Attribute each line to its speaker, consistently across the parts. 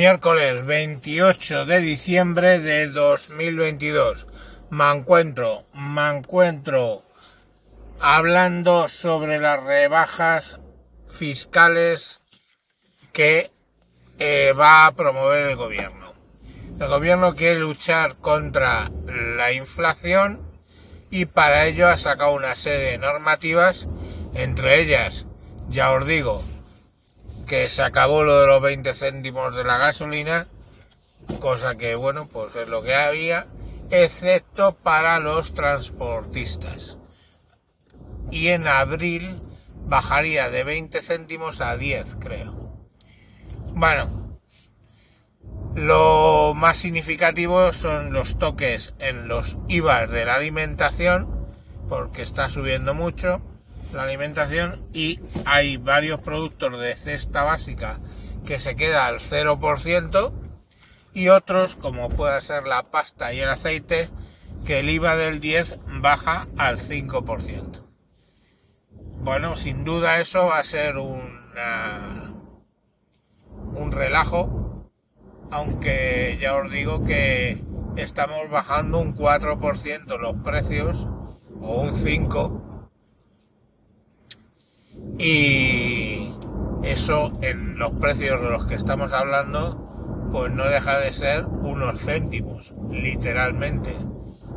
Speaker 1: Miércoles 28 de diciembre de 2022. Me encuentro, me encuentro hablando sobre las rebajas fiscales que eh, va a promover el gobierno. El gobierno quiere luchar contra la inflación y para ello ha sacado una serie de normativas, entre ellas, ya os digo, que se acabó lo de los 20 céntimos de la gasolina, cosa que bueno, pues es lo que había, excepto para los transportistas. Y en abril bajaría de 20 céntimos a 10, creo. Bueno, lo más significativo son los toques en los IVA de la alimentación, porque está subiendo mucho la alimentación y hay varios productos de cesta básica que se queda al 0% y otros como puede ser la pasta y el aceite que el IVA del 10 baja al 5%. Bueno, sin duda eso va a ser una, un relajo, aunque ya os digo que estamos bajando un 4% los precios o un 5% y eso en los precios de los que estamos hablando, pues no deja de ser unos céntimos, literalmente.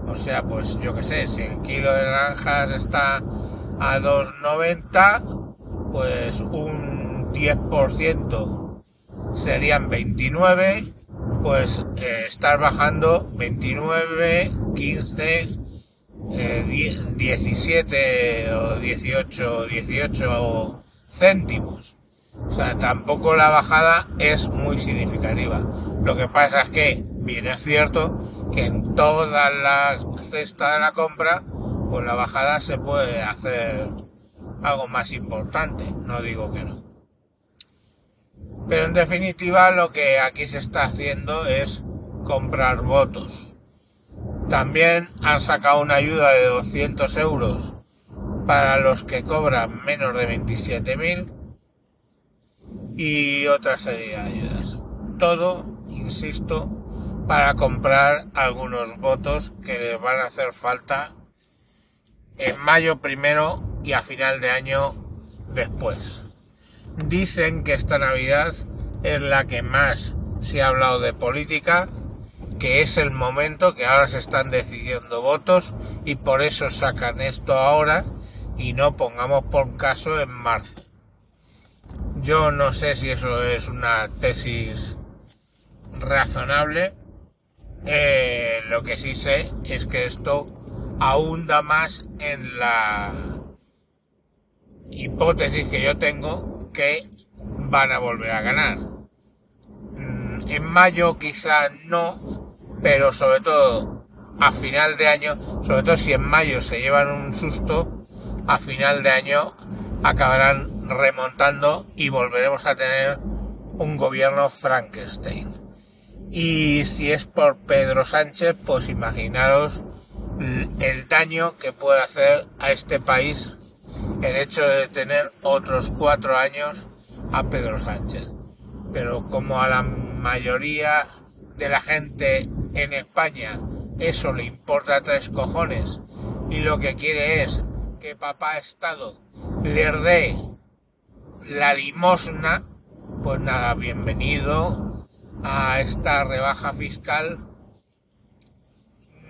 Speaker 1: O sea, pues yo qué sé, si el kilo de naranjas está a 2,90, pues un 10% serían 29, pues eh, estar bajando 29, 15, 17 eh, o 18, 18 céntimos. O sea, tampoco la bajada es muy significativa. Lo que pasa es que, bien es cierto, que en toda la cesta de la compra, pues la bajada se puede hacer algo más importante. No digo que no. Pero en definitiva lo que aquí se está haciendo es comprar votos también han sacado una ayuda de 200 euros para los que cobran menos de 27.000 y otra serie de ayudas. Todo, insisto, para comprar algunos votos que les van a hacer falta en mayo primero y a final de año después. Dicen que esta Navidad es la que más se ha hablado de política que es el momento que ahora se están decidiendo votos y por eso sacan esto ahora y no pongamos por caso en marzo. Yo no sé si eso es una tesis razonable. Eh, lo que sí sé es que esto ahonda más en la hipótesis que yo tengo que van a volver a ganar. Mm, en mayo quizá no, pero sobre todo a final de año, sobre todo si en mayo se llevan un susto, a final de año acabarán remontando y volveremos a tener un gobierno Frankenstein. Y si es por Pedro Sánchez, pues imaginaros el daño que puede hacer a este país el hecho de tener otros cuatro años a Pedro Sánchez. Pero como a la mayoría de la gente en España eso le importa tres cojones. Y lo que quiere es que papá Estado le dé la limosna, pues nada, bienvenido a esta rebaja fiscal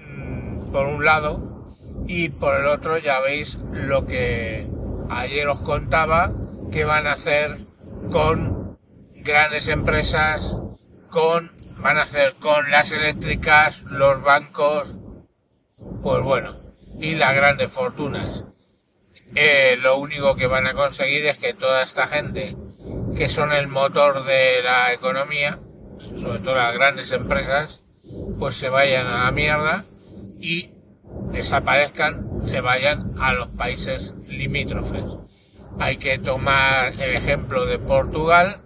Speaker 1: mm, por un lado y por el otro ya veis lo que ayer os contaba que van a hacer con grandes empresas, con van a hacer con las eléctricas, los bancos, pues bueno, y las grandes fortunas. Eh, lo único que van a conseguir es que toda esta gente, que son el motor de la economía, sobre todo las grandes empresas, pues se vayan a la mierda y desaparezcan, se vayan a los países limítrofes. Hay que tomar el ejemplo de Portugal,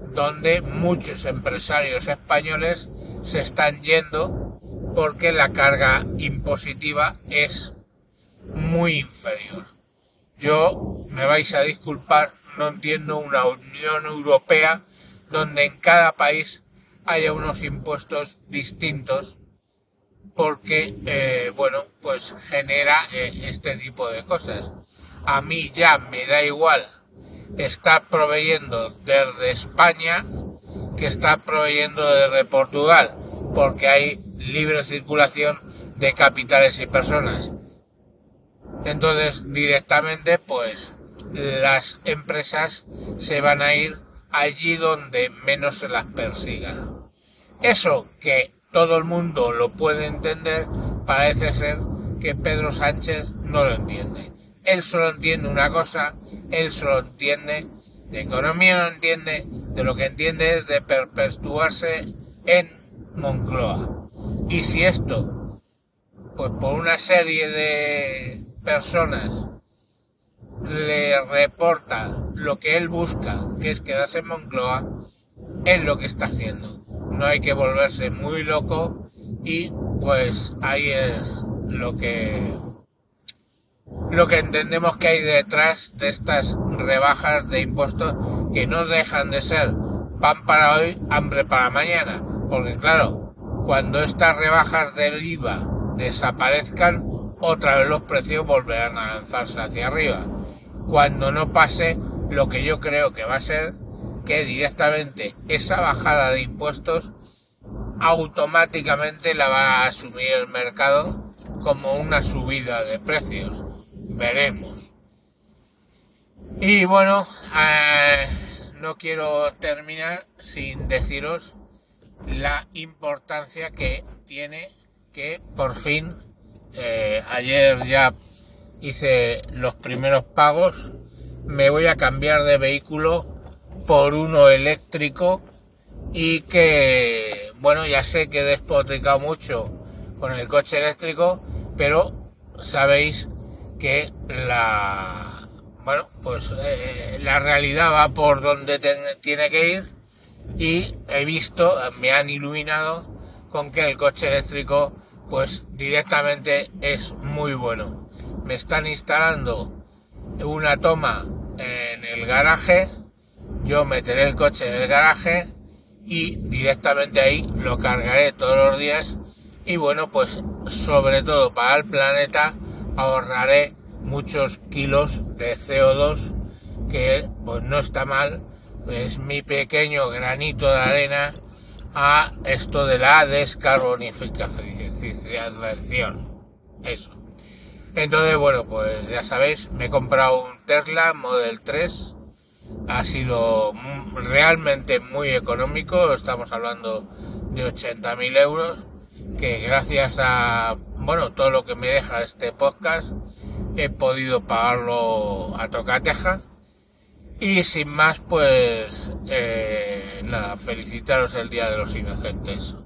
Speaker 1: donde muchos empresarios españoles se están yendo porque la carga impositiva es muy inferior. Yo, me vais a disculpar, no entiendo una Unión Europea donde en cada país haya unos impuestos distintos porque, eh, bueno, pues genera eh, este tipo de cosas. A mí ya me da igual estar proveyendo desde España que estar proveyendo desde Portugal, porque hay libre circulación de capitales y personas. Entonces, directamente, pues, las empresas se van a ir allí donde menos se las persiga. Eso que todo el mundo lo puede entender, parece ser que Pedro Sánchez no lo entiende. Él solo entiende una cosa, él solo entiende de economía, no entiende, de lo que entiende es de perpetuarse en Moncloa. Y si esto, pues por una serie de personas le reporta lo que él busca, que es quedarse en Moncloa, es lo que está haciendo. No hay que volverse muy loco y pues ahí es lo que lo que entendemos que hay detrás de estas rebajas de impuestos que no dejan de ser pan para hoy, hambre para mañana. Porque claro, cuando estas rebajas del IVA desaparezcan, otra vez los precios volverán a lanzarse hacia arriba. Cuando no pase lo que yo creo que va a ser que directamente esa bajada de impuestos automáticamente la va a asumir el mercado como una subida de precios. Veremos. Y bueno, eh, no quiero terminar sin deciros la importancia que tiene que por fin eh, ayer ya hice los primeros pagos me voy a cambiar de vehículo por uno eléctrico y que bueno ya sé que he despotricado mucho con el coche eléctrico pero sabéis que la bueno pues eh, la realidad va por donde tiene que ir y he visto me han iluminado con que el coche eléctrico pues directamente es muy bueno. Me están instalando una toma en el garaje yo meteré el coche en el garaje y directamente ahí lo cargaré todos los días y bueno pues sobre todo para el planeta ahorraré muchos kilos de CO2 que pues no está mal. Es mi pequeño granito de arena a esto de la descarbonificación. Eso. Entonces bueno pues ya sabéis me he comprado un Tesla Model 3 ha sido realmente muy económico, estamos hablando de 80.000 euros, que gracias a, bueno, todo lo que me deja este podcast, he podido pagarlo a tocateja. Y sin más, pues, eh, nada, felicitaros el Día de los Inocentes.